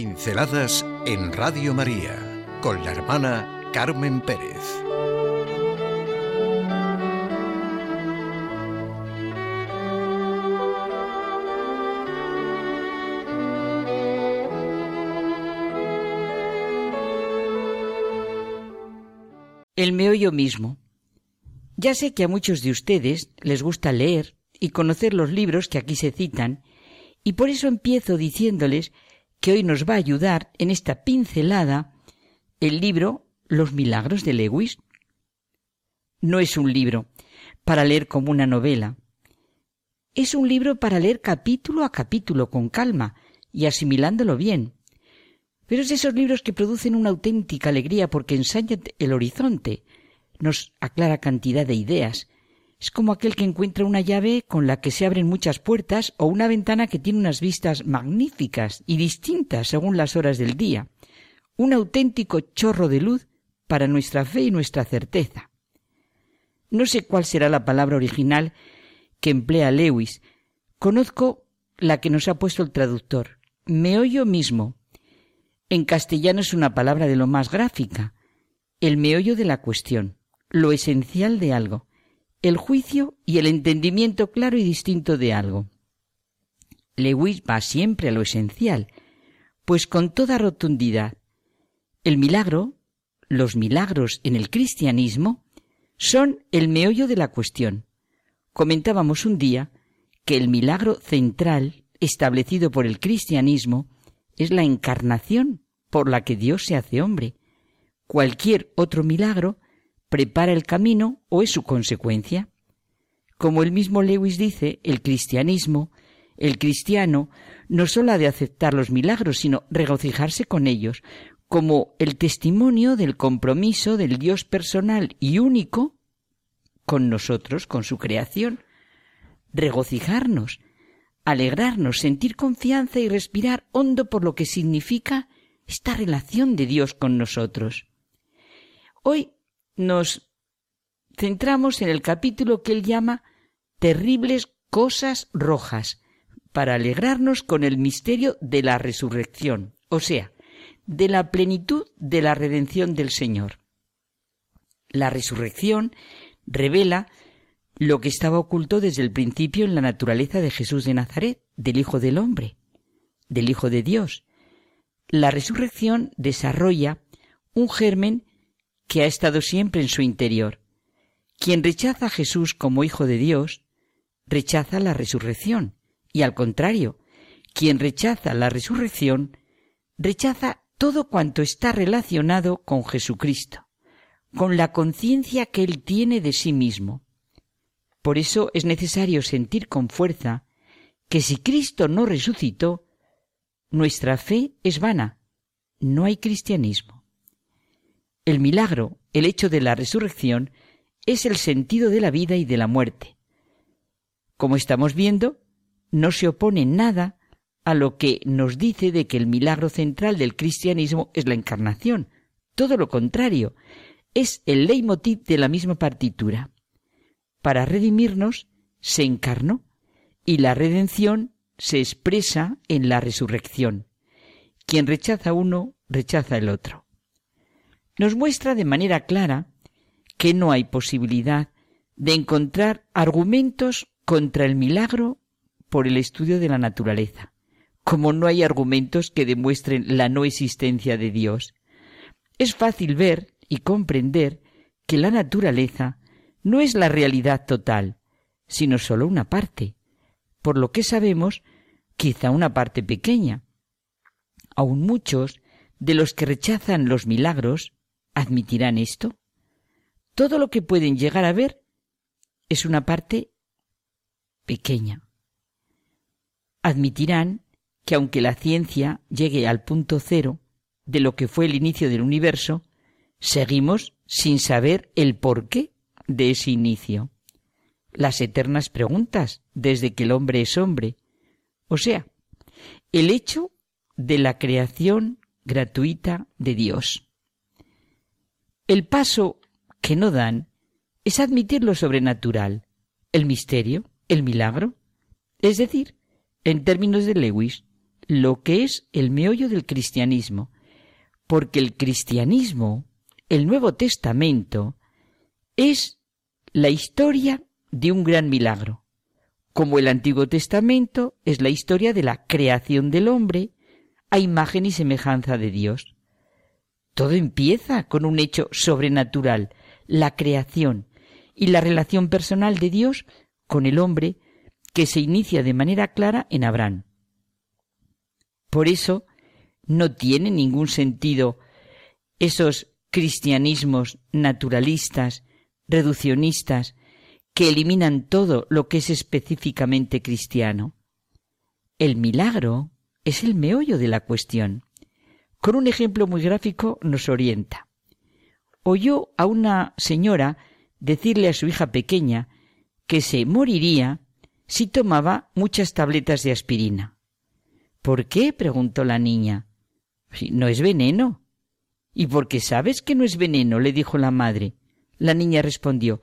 Pinceladas en Radio María con la hermana Carmen Pérez. El meollo mismo. Ya sé que a muchos de ustedes les gusta leer y conocer los libros que aquí se citan, y por eso empiezo diciéndoles que hoy nos va a ayudar en esta pincelada el libro Los Milagros de Lewis. No es un libro para leer como una novela. Es un libro para leer capítulo a capítulo con calma y asimilándolo bien. Pero es de esos libros que producen una auténtica alegría porque ensañan el horizonte, nos aclara cantidad de ideas. Es como aquel que encuentra una llave con la que se abren muchas puertas o una ventana que tiene unas vistas magníficas y distintas según las horas del día. Un auténtico chorro de luz para nuestra fe y nuestra certeza. No sé cuál será la palabra original que emplea Lewis. Conozco la que nos ha puesto el traductor. Me oyo mismo. En castellano es una palabra de lo más gráfica. El meollo de la cuestión lo esencial de algo, el juicio y el entendimiento claro y distinto de algo. Lewis va siempre a lo esencial, pues con toda rotundidad, el milagro, los milagros en el cristianismo, son el meollo de la cuestión. Comentábamos un día que el milagro central establecido por el cristianismo es la encarnación por la que Dios se hace hombre. Cualquier otro milagro prepara el camino o es su consecuencia. Como el mismo Lewis dice, el cristianismo, el cristiano, no solo ha de aceptar los milagros, sino regocijarse con ellos, como el testimonio del compromiso del Dios personal y único con nosotros, con su creación. Regocijarnos, alegrarnos, sentir confianza y respirar hondo por lo que significa esta relación de Dios con nosotros. Hoy nos centramos en el capítulo que él llama Terribles cosas rojas, para alegrarnos con el misterio de la resurrección, o sea, de la plenitud de la redención del Señor. La resurrección revela lo que estaba oculto desde el principio en la naturaleza de Jesús de Nazaret, del Hijo del Hombre, del Hijo de Dios. La resurrección desarrolla un germen que ha estado siempre en su interior. Quien rechaza a Jesús como Hijo de Dios, rechaza la resurrección, y al contrario, quien rechaza la resurrección, rechaza todo cuanto está relacionado con Jesucristo, con la conciencia que Él tiene de sí mismo. Por eso es necesario sentir con fuerza que si Cristo no resucitó, nuestra fe es vana, no hay cristianismo. El milagro, el hecho de la resurrección, es el sentido de la vida y de la muerte. Como estamos viendo, no se opone nada a lo que nos dice de que el milagro central del cristianismo es la encarnación. Todo lo contrario, es el leitmotiv de la misma partitura. Para redimirnos, se encarnó y la redención se expresa en la resurrección. Quien rechaza uno, rechaza el otro nos muestra de manera clara que no hay posibilidad de encontrar argumentos contra el milagro por el estudio de la naturaleza, como no hay argumentos que demuestren la no existencia de Dios. Es fácil ver y comprender que la naturaleza no es la realidad total, sino sólo una parte, por lo que sabemos quizá una parte pequeña. Aun muchos de los que rechazan los milagros ¿Admitirán esto? Todo lo que pueden llegar a ver es una parte pequeña. Admitirán que aunque la ciencia llegue al punto cero de lo que fue el inicio del universo, seguimos sin saber el porqué de ese inicio. Las eternas preguntas desde que el hombre es hombre. O sea, el hecho de la creación gratuita de Dios. El paso que no dan es admitir lo sobrenatural, el misterio, el milagro. Es decir, en términos de Lewis, lo que es el meollo del cristianismo, porque el cristianismo, el Nuevo Testamento, es la historia de un gran milagro, como el Antiguo Testamento es la historia de la creación del hombre a imagen y semejanza de Dios. Todo empieza con un hecho sobrenatural, la creación y la relación personal de Dios con el hombre que se inicia de manera clara en Abraham. Por eso no tiene ningún sentido esos cristianismos naturalistas, reduccionistas, que eliminan todo lo que es específicamente cristiano. El milagro es el meollo de la cuestión. Con un ejemplo muy gráfico nos orienta. Oyó a una señora decirle a su hija pequeña que se moriría si tomaba muchas tabletas de aspirina. ¿Por qué? preguntó la niña. No es veneno. ¿Y por qué sabes que no es veneno? le dijo la madre. La niña respondió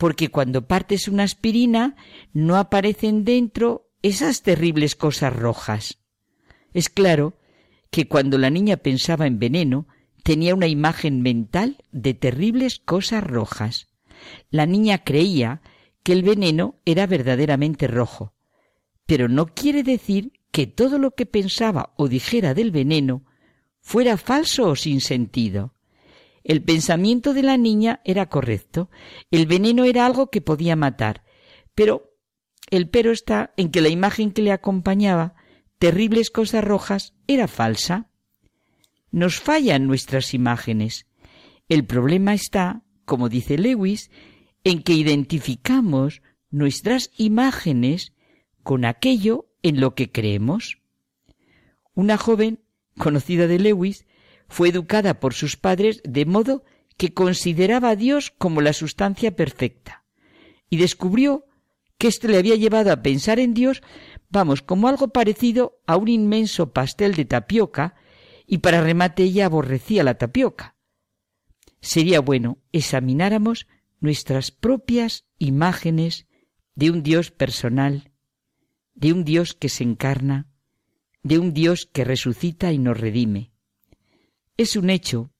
porque cuando partes una aspirina no aparecen dentro esas terribles cosas rojas. Es claro que cuando la niña pensaba en veneno, tenía una imagen mental de terribles cosas rojas. La niña creía que el veneno era verdaderamente rojo, pero no quiere decir que todo lo que pensaba o dijera del veneno fuera falso o sin sentido. El pensamiento de la niña era correcto, el veneno era algo que podía matar, pero el pero está en que la imagen que le acompañaba, terribles cosas rojas, era falsa. Nos fallan nuestras imágenes. El problema está, como dice Lewis, en que identificamos nuestras imágenes con aquello en lo que creemos. Una joven conocida de Lewis fue educada por sus padres de modo que consideraba a Dios como la sustancia perfecta y descubrió que éste le había llevado a pensar en Dios, vamos, como algo parecido a un inmenso pastel de tapioca, y para remate ella aborrecía la tapioca. Sería bueno examináramos nuestras propias imágenes de un Dios personal, de un Dios que se encarna, de un Dios que resucita y nos redime. Es un hecho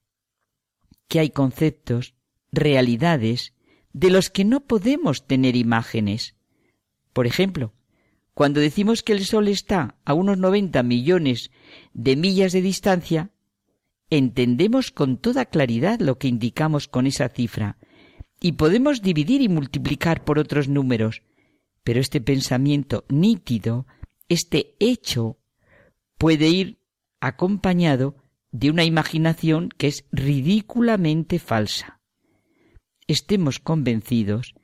que hay conceptos, realidades, de los que no podemos tener imágenes. Por ejemplo, cuando decimos que el Sol está a unos 90 millones de millas de distancia, entendemos con toda claridad lo que indicamos con esa cifra, y podemos dividir y multiplicar por otros números, pero este pensamiento nítido, este hecho, puede ir acompañado de una imaginación que es ridículamente falsa. Estemos convencidos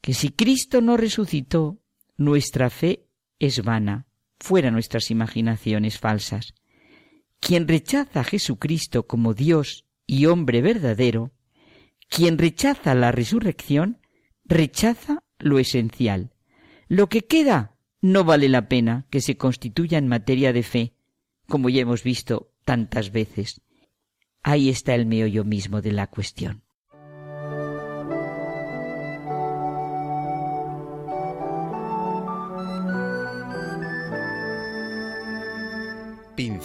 que si Cristo no resucitó, nuestra fe es vana, fuera nuestras imaginaciones falsas. Quien rechaza a Jesucristo como Dios y hombre verdadero, quien rechaza la resurrección, rechaza lo esencial. Lo que queda no vale la pena que se constituya en materia de fe, como ya hemos visto tantas veces. Ahí está el meollo mismo de la cuestión.